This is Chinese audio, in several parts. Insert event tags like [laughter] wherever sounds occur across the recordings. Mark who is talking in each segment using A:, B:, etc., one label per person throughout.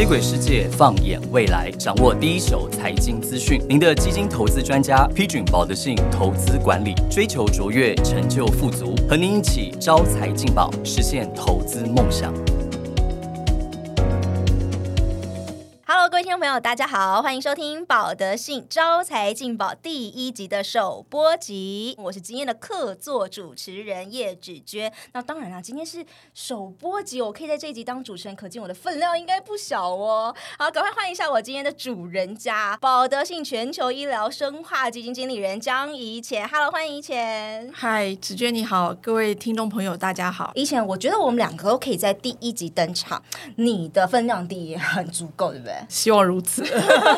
A: 接轨世界，放眼未来，掌握第一手财经资讯。您的基金投资专家，批准保德信投资管理，追求卓越，成就富足，和您一起招财进宝，实现投资梦想。
B: 众朋友，大家好，欢迎收听保德信招财进宝第一集的首播集。我是今天的客座主持人叶芷娟。那当然啦，今天是首播集，我可以在这一集当主持人，可见我的分量应该不小哦。好，赶快欢迎一下我今天的主人家，保德信全球医疗生化基金经理人江怡浅。Hello，欢迎怡浅。
C: 嗨，芷娟你好，各位听众朋友大家好。
B: 怡浅，我觉得我们两个都可以在第一集登场，你的分量第一很足够，对不对？
C: 希望如此。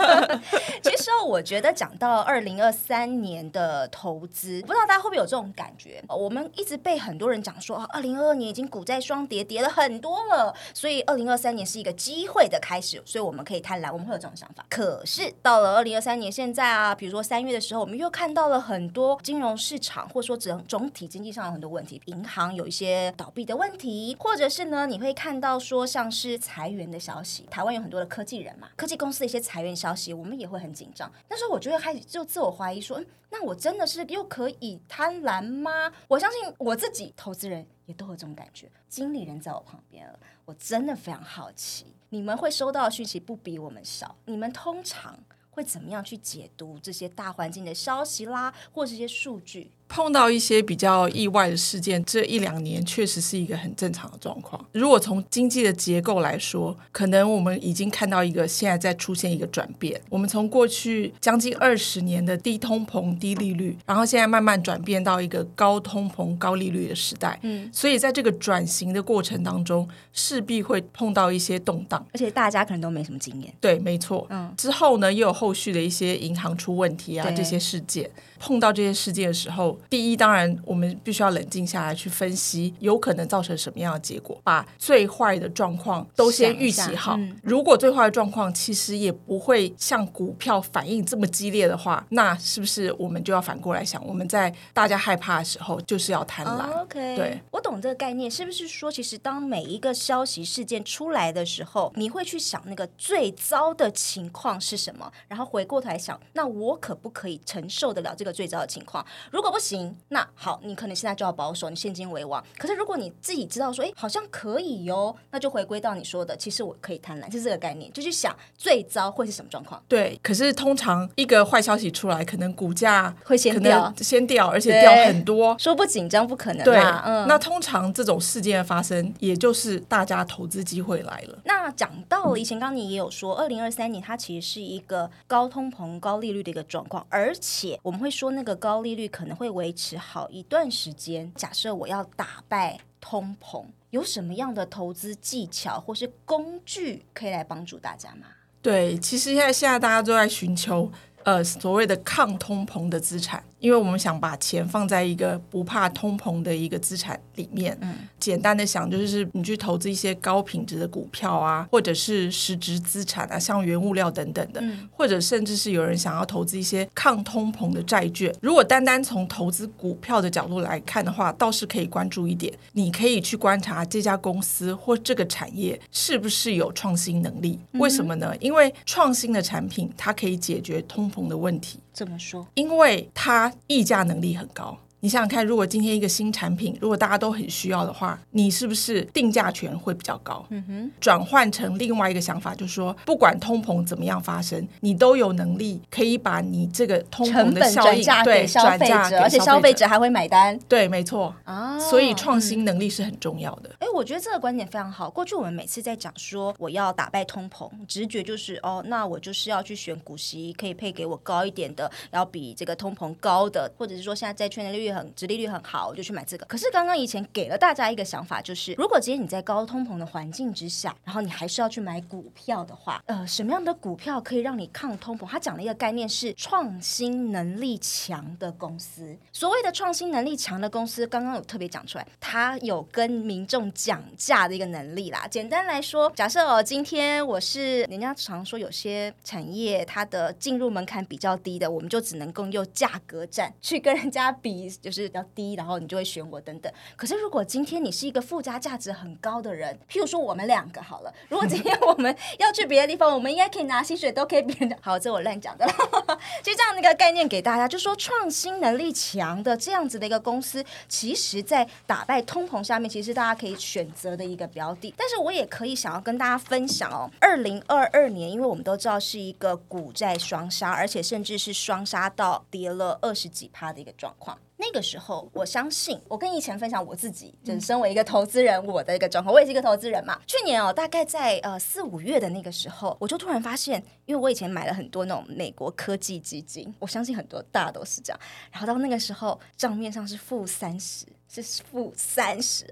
C: [laughs]
B: 其实我觉得讲到二零二三年的投资，不知道大家会不会有这种感觉？我们一直被很多人讲说，二零二二年已经股债双跌，跌了很多了，所以二零二三年是一个机会的开始，所以我们可以贪婪，我们会有这种想法。可是到了二零二三年现在啊，比如说三月的时候，我们又看到了很多金融市场，或者说整总体经济上有很多问题，银行有一些倒闭的问题，或者是呢，你会看到说像是裁员的消息，台湾有很多的科技人嘛，科技公司的一些裁员消息，我们也会很紧张。那时候我就会开始就自我怀疑说，嗯，那我真的是又可以贪婪吗？我相信我自己，投资人也都有这种感觉。经理人在我旁边了，我真的非常好奇，你们会收到的讯息不比我们少，你们通常会怎么样去解读这些大环境的消息啦，或这些数据？
C: 碰到一些比较意外的事件，这一两年确实是一个很正常的状况。如果从经济的结构来说，可能我们已经看到一个现在在出现一个转变。我们从过去将近二十年的低通膨、低利率，然后现在慢慢转变到一个高通膨、高利率的时代。嗯，所以在这个转型的过程当中，势必会碰到一些动荡，
B: 而且大家可能都没什么经验。
C: 对，没错。嗯，之后呢，又有后续的一些银行出问题啊，这些事件。碰到这些事件的时候，第一，当然我们必须要冷静下来去分析，有可能造成什么样的结果，把最坏的状况都先预期好。如果最坏的状况其实也不会像股票反应这么激烈的话，那是不是我们就要反过来想，我们在大家害怕的时候，就是要贪婪
B: ？OK，
C: 对
B: 我懂这个概念，是不是说，其实当每一个消息事件出来的时候，你会去想那个最糟的情况是什么，然后回过头来想，那我可不可以承受得了这个？最糟的情况，如果不行，那好，你可能现在就要保守，你现金为王。可是如果你自己知道说，哎，好像可以哟，那就回归到你说的，其实我可以贪婪，是这个概念，就去想最糟会是什么状况。
C: 对，可是通常一个坏消息出来，可能股价
B: 会先掉，
C: 先掉，而且掉很多。
B: 说不紧张不可能。
C: 对，嗯，那通常这种事件的发生，也就是大家投资机会来了。
B: 那讲到了以前，刚你也有说，二零二三年它其实是一个高通膨、高利率的一个状况，而且我们会说那个。高利率可能会维持好一段时间。假设我要打败通膨，有什么样的投资技巧或是工具可以来帮助大家吗？
C: 对，其实现在现在大家都在寻求呃所谓的抗通膨的资产。因为我们想把钱放在一个不怕通膨的一个资产里面，嗯，简单的想就是你去投资一些高品质的股票啊，或者是实质资产啊，像原物料等等的，或者甚至是有人想要投资一些抗通膨的债券。如果单单从投资股票的角度来看的话，倒是可以关注一点，你可以去观察这家公司或这个产业是不是有创新能力。为什么呢？因为创新的产品它可以解决通膨的问题。
B: 怎么说？
C: 因为它溢价能力很高。你想想看，如果今天一个新产品，如果大家都很需要的话，你是不是定价权会比较高？嗯哼。转换成另外一个想法，就是说，不管通膨怎么样发生，你都有能力可以把你这个通膨的效应对
B: 转嫁给消费者而且消费者还会买单。
C: 对，没错啊。所以创新能力是很重要的。
B: 哎，我觉得这个观点非常好。过去我们每次在讲说我要打败通膨，直觉就是哦，那我就是要去选股息可以配给我高一点的，要比这个通膨高的，或者是说现在债券的利率。很，殖利率很好，我就去买这个。可是刚刚以前给了大家一个想法，就是如果今天你在高通膨的环境之下，然后你还是要去买股票的话，呃，什么样的股票可以让你抗通膨？他讲了一个概念是创新能力强的公司。所谓的创新能力强的公司，刚刚有特别讲出来，它有跟民众讲价的一个能力啦。简单来说，假设哦，今天我是人家常说有些产业它的进入门槛比较低的，我们就只能够用价格战去跟人家比。就是比较低，然后你就会选我等等。可是如果今天你是一个附加价值很高的人，譬如说我们两个好了，如果今天我们要去别的地方，我们应该可以拿薪水都可以别人家。好，这我乱讲的。[laughs] 就这样的一个概念给大家，就说创新能力强的这样子的一个公司，其实在打败通膨下面，其实大家可以去选择的一个标的。但是我也可以想要跟大家分享哦，二零二二年，因为我们都知道是一个股债双杀，而且甚至是双杀到跌了二十几趴的一个状况。那个时候，我相信我跟以前分享我自己，就身为一个投资人，我的一个状况，我也是一个投资人嘛。去年哦，大概在呃四五月的那个时候，我就突然发现，因为我以前买了很多那种美国科技基金，我相信很多大都是这样。然后到那个时候，账面上是负三十。是负三十，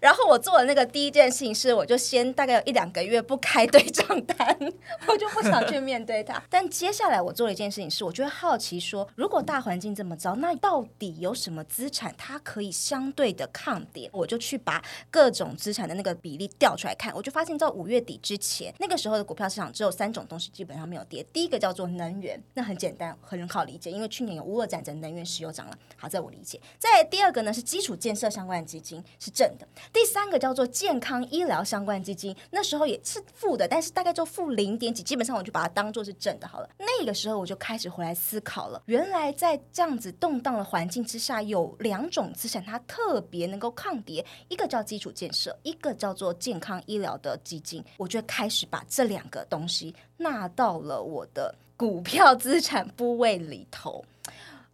B: 然后我做的那个第一件事情是，我就先大概有一两个月不开对账单，[laughs] 我就不想去面对它。但接下来我做了一件事情是，我就会好奇说，如果大环境这么糟，那到底有什么资产它可以相对的抗跌？我就去把各种资产的那个比例调出来看，我就发现，在五月底之前，那个时候的股票市场只有三种东西基本上没有跌。第一个叫做能源，那很简单，很好理解，因为去年有乌俄战争，能源石油涨了。好，在我理解。再第二个呢是基础。建设相关的基金是正的，第三个叫做健康医疗相关基金，那时候也是负的，但是大概就负零点几，基本上我就把它当做是正的好了。那个时候我就开始回来思考了，原来在这样子动荡的环境之下，有两种资产它特别能够抗跌，一个叫基础建设，一个叫做健康医疗的基金，我就开始把这两个东西纳到了我的股票资产部位里头。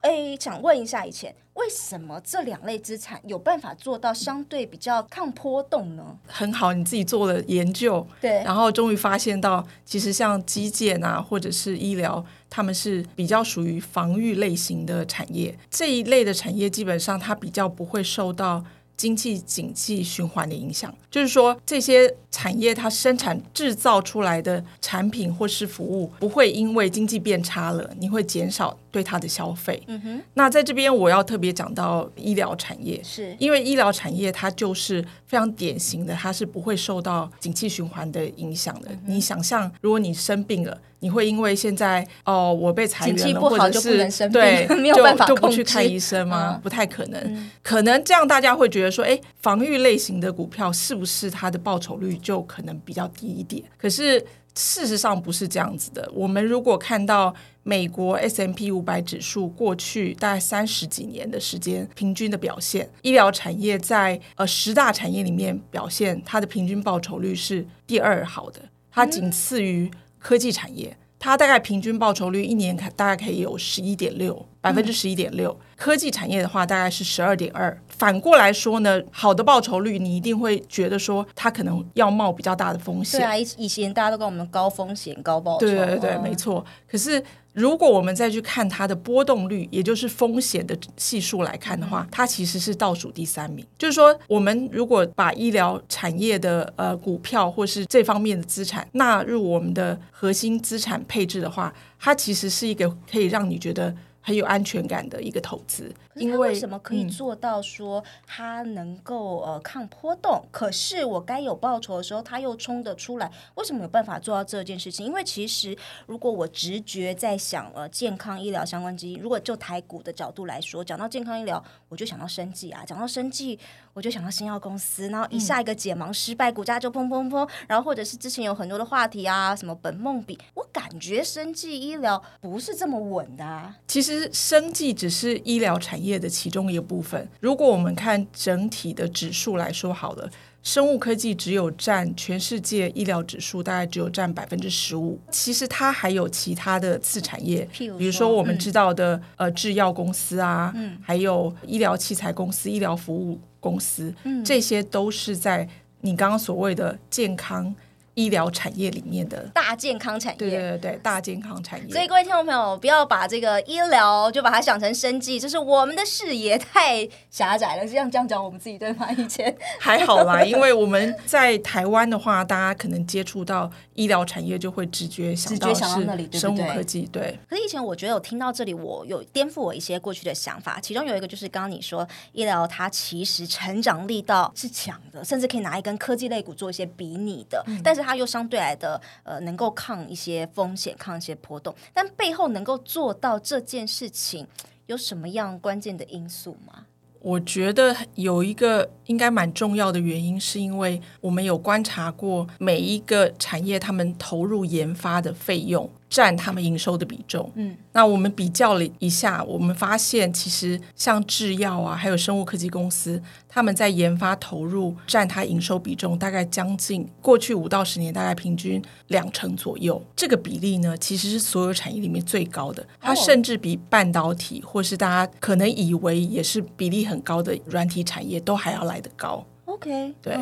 B: 哎，想问一下，以前为什么这两类资产有办法做到相对比较抗波动呢？
C: 很好，你自己做了研究，
B: 对，
C: 然后终于发现到，其实像基建啊，或者是医疗，他们是比较属于防御类型的产业。这一类的产业基本上它比较不会受到经济景气循环的影响，就是说这些。产业它生产制造出来的产品或是服务，不会因为经济变差了，你会减少对它的消费。嗯哼。那在这边我要特别讲到医疗产业，
B: 是
C: 因为医疗产业它就是非常典型的，它是不会受到景气循环的影响的。你想象，如果你生病了，你会因为现在哦我被裁员了，或者是对 [laughs]
B: 没有办法
C: 就不去看医生吗？不太可能。可能这样大家会觉得说，哎，防御类型的股票是不是它的报酬率？就可能比较低一点，可是事实上不是这样子的。我们如果看到美国 S M P 五百指数过去大概三十几年的时间平均的表现，医疗产业在呃十大产业里面表现，它的平均报酬率是第二好的，它仅次于科技产业。它大概平均报酬率一年可大概可以有十一点六百分之十一点六，科技产业的话大概是十二点二。反过来说呢，好的报酬率你一定会觉得说它可能要冒比较大的风险。
B: 对啊，以以前大家都跟我们高风险高报酬。
C: 对对对，没错。可是。如果我们再去看它的波动率，也就是风险的系数来看的话，它其实是倒数第三名。就是说，我们如果把医疗产业的呃股票或是这方面的资产纳入我们的核心资产配置的话，它其实是一个可以让你觉得。很有安全感的一个投资，
B: 因为什么可以做到说它能够呃抗波动？可是我该有报酬的时候，它又冲得出来。为什么有办法做到这件事情？因为其实如果我直觉在想呃健康医疗相关基金，如果就台股的角度来说，讲到健康医疗，我就想到生计啊，讲到生计。我就想到新药公司，然后一下一个解盲失败，股价就砰砰砰，然后或者是之前有很多的话题啊，什么本梦比，我感觉生技医疗不是这么稳的。啊。
C: 其实生技只是医疗产业的其中一个部分。如果我们看整体的指数来说，好了。生物科技只有占全世界医疗指数大概只有占百分之十五，其实它还有其他的次产业，比如说我们知道的呃制药公司啊，嗯，还有医疗器材公司、医疗服务公司，嗯，这些都是在你刚刚所谓的健康。医疗产业里面的
B: 大健康产业，
C: 对对对，大健康产业。
B: 所以各位听众朋友，不要把这个医疗就把它想成生计，就是我们的视野太狭窄了。这样这样讲，我们自己对吗？以前
C: 还好啦，[laughs] 因为我们在台湾的话，大家可能接触到医疗产业就会直觉想到是生物科技。对。
B: 可是以前我觉得我听到这里，我有颠覆我一些过去的想法。其中有一个就是刚刚你说医疗，它其实成长力道是强的，甚至可以拿一根科技类股做一些比拟的，但是。它又相对来的呃，能够抗一些风险，抗一些波动，但背后能够做到这件事情，有什么样关键的因素吗？
C: 我觉得有一个应该蛮重要的原因，是因为我们有观察过每一个产业他们投入研发的费用。占他们营收的比重。嗯，那我们比较了一下，我们发现其实像制药啊，还有生物科技公司，他们在研发投入占它营收比重大概将近过去五到十年大概平均两成左右。这个比例呢，其实是所有产业里面最高的。它甚至比半导体或是大家可能以为也是比例很高的软体产业都还要来得高。
B: OK，
C: 对。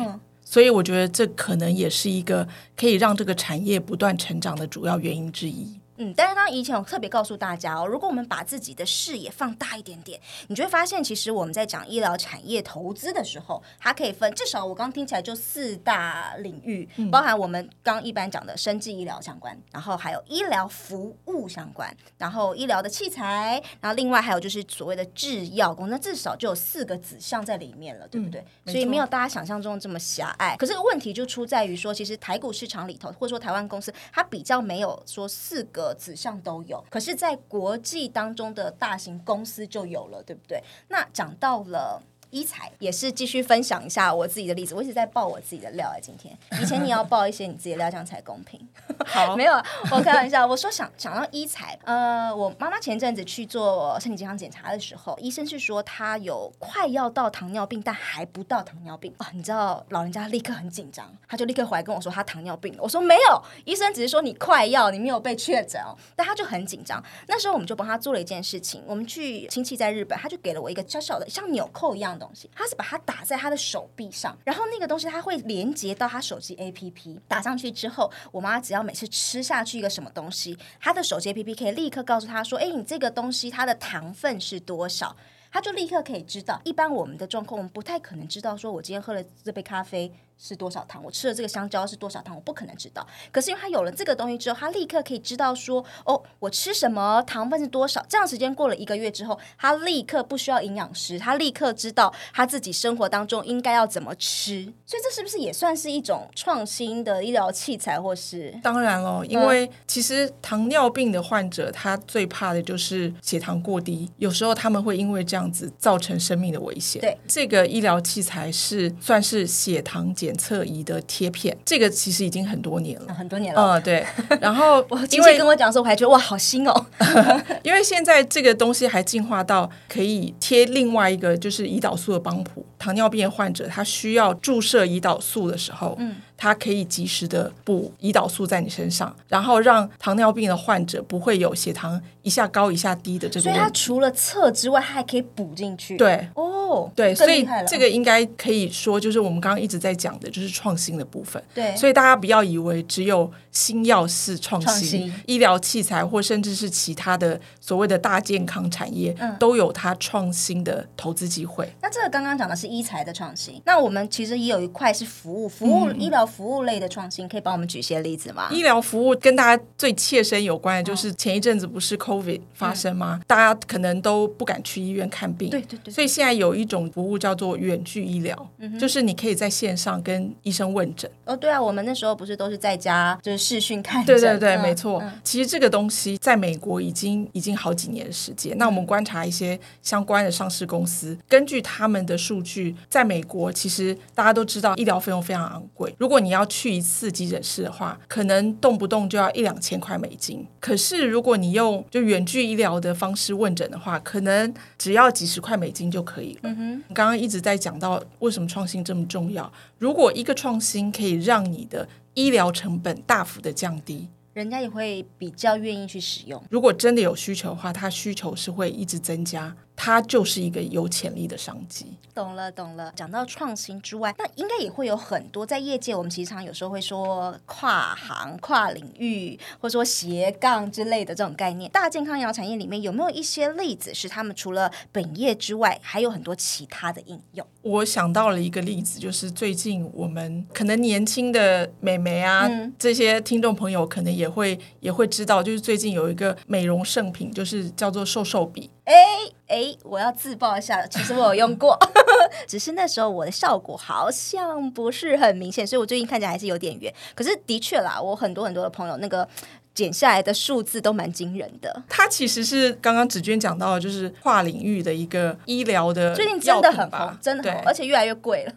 C: 所以我觉得这可能也是一个可以让这个产业不断成长的主要原因之一。
B: 嗯，但是刚刚以前我特别告诉大家哦，如果我们把自己的视野放大一点点，你就会发现，其实我们在讲医疗产业投资的时候，它可以分至少我刚听起来就四大领域，包含我们刚一般讲的生技医疗相关，然后还有医疗服务相关，然后医疗的器材，然后另外还有就是所谓的制药工，那至少就有四个子项在里面了，对不对？所以没有大家想象中这么狭隘。可是问题就出在于说，其实台股市场里头，或者说台湾公司，它比较没有说四个。指向都有，可是，在国际当中的大型公司就有了，对不对？那讲到了。一才也是继续分享一下我自己的例子，我一直在爆我自己的料哎，今天以前你要爆一些你自己的料，这样才公平。
C: 好，[laughs]
B: 没有，我开玩笑。我说想想到一才，呃，我妈妈前阵子去做身体健康检查的时候，医生是说她有快要到糖尿病，但还不到糖尿病啊。你知道老人家立刻很紧张，他就立刻回来跟我说他糖尿病了。我说没有，医生只是说你快要，你没有被确诊哦。但他就很紧张。那时候我们就帮他做了一件事情，我们去亲戚在日本，他就给了我一个小小的像纽扣一样。东西，他是把它打在他的手臂上，然后那个东西它会连接到他手机 APP，打上去之后，我妈只要每次吃下去一个什么东西，他的手机 APP 可以立刻告诉他说：“哎，你这个东西它的糖分是多少？”他就立刻可以知道。一般我们的状况，我们不太可能知道，说我今天喝了这杯咖啡。是多少糖？我吃了这个香蕉是多少糖？我不可能知道。可是因为他有了这个东西之后，他立刻可以知道说，哦，我吃什么糖分是多少？这样时间过了一个月之后，他立刻不需要营养师，他立刻知道他自己生活当中应该要怎么吃。所以这是不是也算是一种创新的医疗器材，或是？
C: 当然了，因为其实糖尿病的患者他最怕的就是血糖过低，有时候他们会因为这样子造成生命的危险。
B: 对，
C: 这个医疗器材是算是血糖检。检测仪的贴片，这个其实已经很多年了，
B: 很多年了。
C: 嗯，对。[laughs] 然后
B: 我因为跟我讲的时候，我还觉得哇，好新哦。[laughs] [laughs]
C: 因为现在这个东西还进化到可以贴另外一个，就是胰岛素的帮谱。糖尿病患者他需要注射胰岛素的时候，嗯。它可以及时的补胰岛素在你身上，然后让糖尿病的患者不会有血糖一下高一下低的这个。
B: 所以它除了测之外，它还可以补进去。
C: 对，
B: 哦，
C: 对，所以这个应该可以说就是我们刚刚一直在讲的，就是创新的部分。
B: 对，
C: 所以大家不要以为只有新药是创新，医疗器材或甚至是其他的所谓的大健康产业，嗯都有它创新的投资机会。
B: 那这个刚刚讲的是医材的创新，那我们其实也有一块是服务，服务医疗。服务类的创新，可以帮我们举些例子吗？
C: 医疗服务跟大家最切身有关的，就是前一阵子不是 COVID 发生吗？大家可能都不敢去医院看病，
B: 对对对。
C: 所以现在有一种服务叫做远距医疗，就是你可以在线上跟医生问诊。
B: 哦，对啊，我们那时候不是都是在家就是视讯看
C: 诊？对对对，没错。其实这个东西在美国已经已经好几年的时间。那我们观察一些相关的上市公司，根据他们的数据，在美国其实大家都知道医疗费用非常昂贵。如果你要去一次急诊室的话，可能动不动就要一两千块美金。可是如果你用就远距医疗的方式问诊的话，可能只要几十块美金就可以了。嗯哼，刚刚一直在讲到为什么创新这么重要。如果一个创新可以让你的医疗成本大幅的降低。
B: 人家也会比较愿意去使用。
C: 如果真的有需求的话，它需求是会一直增加，它就是一个有潜力的商机。
B: 懂了，懂了。讲到创新之外，那应该也会有很多在业界，我们其实常有时候会说跨行、跨领域，或者说斜杠之类的这种概念。大健康医疗产业里面有没有一些例子，是他们除了本业之外，还有很多其他的应用？
C: 我想到了一个例子，就是最近我们可能年轻的美眉啊，这些听众朋友可能也。也会也会知道，就是最近有一个美容圣品，就是叫做瘦瘦笔。
B: 哎哎，我要自爆一下，其实我有用过，[laughs] 只是那时候我的效果好像不是很明显，所以我最近看起来还是有点圆。可是的确啦，我很多很多的朋友那个。减下来的数字都蛮惊人的。
C: 它其实是刚刚芷娟讲到的，就是跨领域的一个医疗的
B: 最近真的很红，真的很红，而且越来越贵了。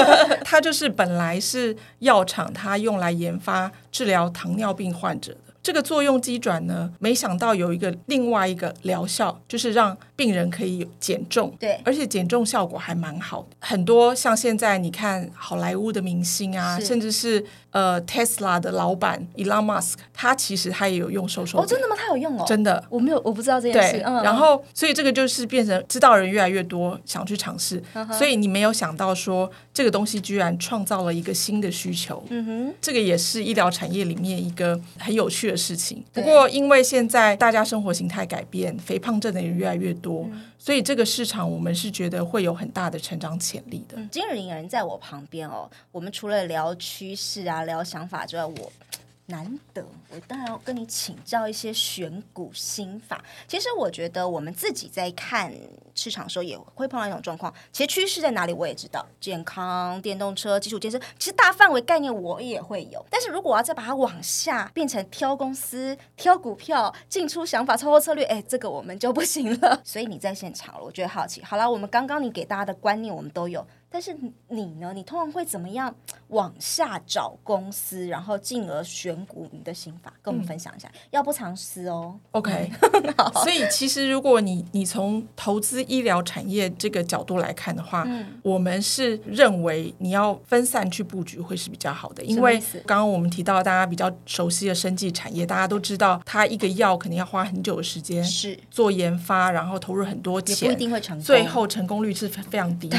B: [laughs]
C: 它就是本来是药厂它用来研发治疗糖尿病患者的。这个作用机转呢，没想到有一个另外一个疗效，就是让病人可以减重，
B: 对。
C: 而且减重效果还蛮好的。很多像现在你看好莱坞的明星啊，甚至是呃 Tesla 的老板 Elon Musk，他其实他也有用瘦瘦
B: 哦，真的吗？他有用哦，
C: 真的。
B: 我没有，我不知道这件
C: 对
B: 事。，嗯，
C: 然后所以这个就是变成知道人越来越多，想去尝试，
B: 嗯
C: 所以你没有想到说这个东西居然创造了一个新的需求，
B: 嗯哼，
C: 这个也是医疗产业里面一个很有趣的事情。不过因为现在大家生活形态改变，肥胖症的人越来越多，
B: 嗯
C: 所以这个市场我们是觉得会有很大的成长潜力的。
B: 今日影人在我旁边哦，我们除了聊趋势啊、聊想法之外，我。难得，我当然要跟你请教一些选股心法。其实我觉得我们自己在看市场的时候，也会碰到一种状况。其实趋势在哪里，我也知道，健康、电动车、基础建设，其实大范围概念我也会有。但是如果我要再把它往下变成挑公司、挑股票、进出想法、操作策略，哎，这个我们就不行了。[laughs] 所以你在现场了，我觉得好奇。好了，我们刚刚你给大家的观念我们都有，但是你呢？你通常会怎么样往下找公司，然后进而选股？你的心法跟我们分享一下，要不藏私哦。
C: OK，[laughs] 所以其实如果你你从投资医疗产业这个角度来看的话，
B: 嗯。
C: 我们是认为你要分散去布局会是比较好的，因为刚刚我们提到大家比较熟悉的生技产业，大家都知道它一个药肯定要花很久的时间
B: 是。
C: 做研发，然后投入很多
B: 也不一
C: 钱，
B: 定会成功，
C: 最后成功率是非非常低的。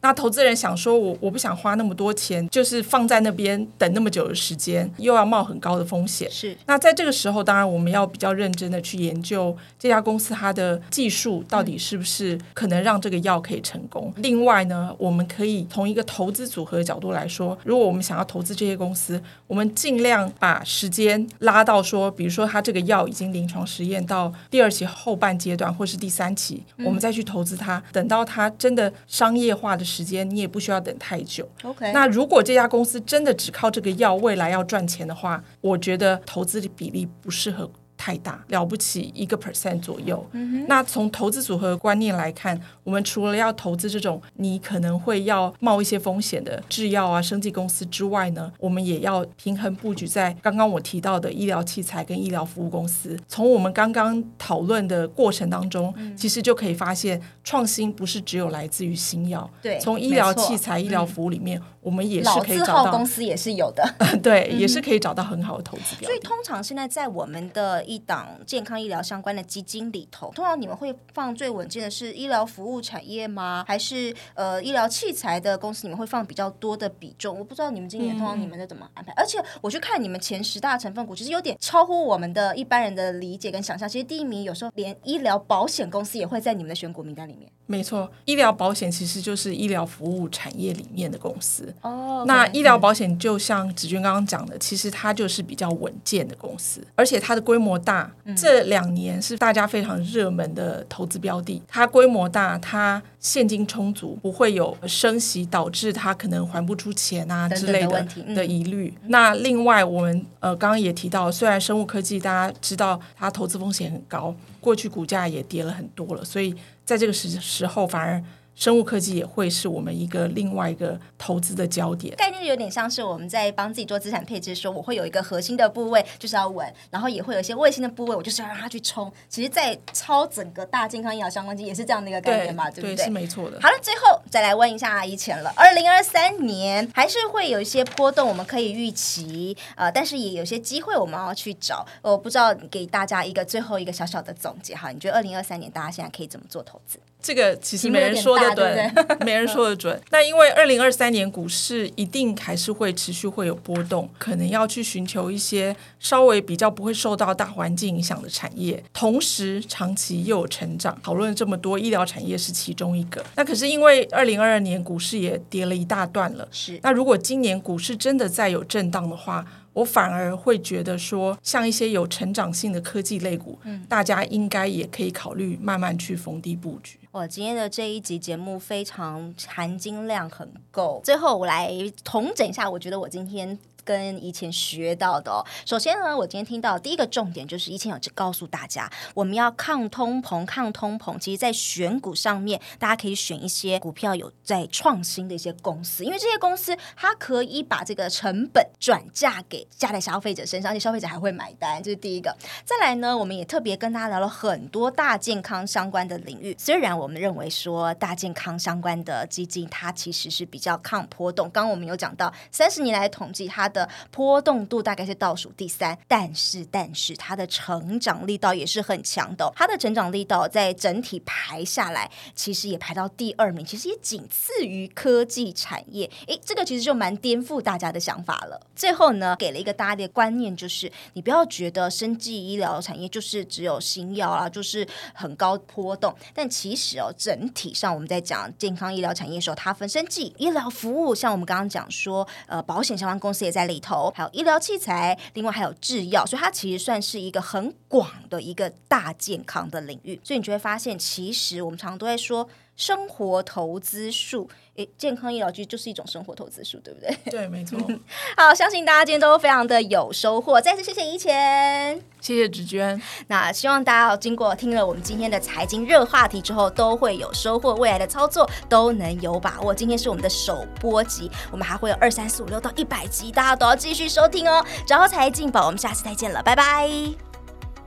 B: 对
C: 那投资人想说我，我不想花那么多钱，就是放在那边等那么久的时间，又要冒很高的风险。
B: 是
C: 那在这个时候，当然我们要比较认真的去研究这家公司它的技术到底是不是可能让这个药可以成功。另外呢，我们可以从一个投资组合的角度来说，如果我们想要投资这些公司，我们尽量把时间拉到说，比如说它这个药已经临床实验到第二期后半阶段，或是第三期，我们再去投资它。等到它真的商业化的时间，你也不需要等太久。
B: OK。
C: 那如果这家公司真的只靠这个药未来要赚钱的话，我觉得投资的比例不适合太大，了不起一个 percent 左右。那从投资组合的观念来看，我们除了要投资这种你可能会要冒一些风险的制药啊、生技公司之外呢，我们也要平衡布局在刚刚我提到的医疗器材跟医疗服务公司。从我们刚刚讨论的过程当中，其实就可以发现，创新不是只有来自于新药，
B: 对
C: 从医疗器材、医疗服务里面，我们也是可以找到
B: 号公司也是有的，[laughs]
C: 对，也是可以找到很好的投资标的。
B: 所以通常现在在我们的一档健康医疗相关的基金里头，通常你们会放最稳健的是医疗服务产业吗？还是呃医疗器材的公司你们会放比较多的比重？我不知道你们今年通常你们是怎么安排。而且我去看你们前十大成分股，其实有点超乎我们的一般人的理解跟想象。其实第一名有时候连医疗保险公司也会在你们的选股名单里面。
C: 没错，医疗保险其实就是医疗服务产业里面的公司。
B: 哦
C: 那医疗保险就像子君刚刚讲的，其实它就是比较稳健的公司，而且它的规模大。这两年是大家非常热门的投资标的。它规模大，它现金充足，不会有升息导致它可能还不出钱啊之类的
B: 的问题嗯
C: 的疑虑。那另外，我们呃刚刚也提到，虽然生物科技大家知道它投资风险很高，过去股价也跌了很多了，所以在这个时时候反而。生物科技也会是我们一个另外一个投资的焦点。
B: 概念有点像是我们在帮自己做资产配置，说我会有一个核心的部位就是要稳，然后也会有一些卫星的部位，我就是要让它去冲。其实，在超整个大健康医疗相关机也是这样的一个概念嘛，对不
C: 对，
B: 对？
C: 是没错的。
B: 好了，最后再来问一下阿姨钱了。二零二三年还是会有一些波动，我们可以预期，呃，但是也有些机会我们要去找。我不知道给大家一个最后一个小小的总结哈，你觉得二零二三年大家现在可以怎么做投资？
C: 这个其实没人说的准，[laughs] 没人说的准。[laughs] 那因为二零二三年股市一定还是会持续会有波动，可能要去寻求一些稍微比较不会受到大环境影响的产业，同时长期又有成长。讨论这么多，医疗产业是其中一个。那可是因为二零二二年股市也跌了一大段了，
B: 是
C: 那如果今年股市真的再有震荡的话，我反而会觉得说，像一些有成长性的科技类股，嗯大家应该也可以考虑慢慢去逢低布局。
B: 我今天的这一集节目非常含金量很够。最后我来统整一下，我觉得我今天跟以前学到的哦。首先呢，我今天听到第一个重点就是以前有告诉大家，我们要抗通膨，抗通膨。其实，在选股上面，大家可以选一些股票有在创新的一些公司，因为这些公司它可以把这个成本转嫁给加在消费者身上，而且消费者还会买单，这是第一个。再来呢，我们也特别跟大家聊了很多大健康相关的领域。虽然我们认为说大健康相关的基金，它其实是比较抗波动。刚刚我们有讲到，三十年来统计它的波动度大概是倒数第三，但是但是它的成长力道也是很强的。它的成长力道在整体排下来，其实也排到第二名，其实也仅次于科技产业。诶，这个其实就蛮颠覆大家的想法了。最后呢，给了一个大家的观念，就是你不要觉得生技医疗产业就是只有新药啊，就是很高波动。但其实哦，整体上我们在讲健康医疗产业的时候，它分生技医疗服务，像我们刚刚讲说，呃，保险相关公司也在在里头，还有医疗器材，另外还有制药，所以它其实算是一个很广的一个大健康的领域。所以你就会发现，其实我们常常都在说。生活投资术，诶，健康医疗局就是一种生活投资术，对不对？
C: 对，没错。[laughs]
B: 好，相信大家今天都非常的有收获。再次谢谢怡前，
C: 谢谢芷娟。
B: 那希望大家经过听了我们今天的财经热话题之后，都会有收获，未来的操作都能有把握。今天是我们的首播集，我们还会有二三四五六到一百集，大家都要继续收听哦。然后财进宝，我们下次再见了，拜拜。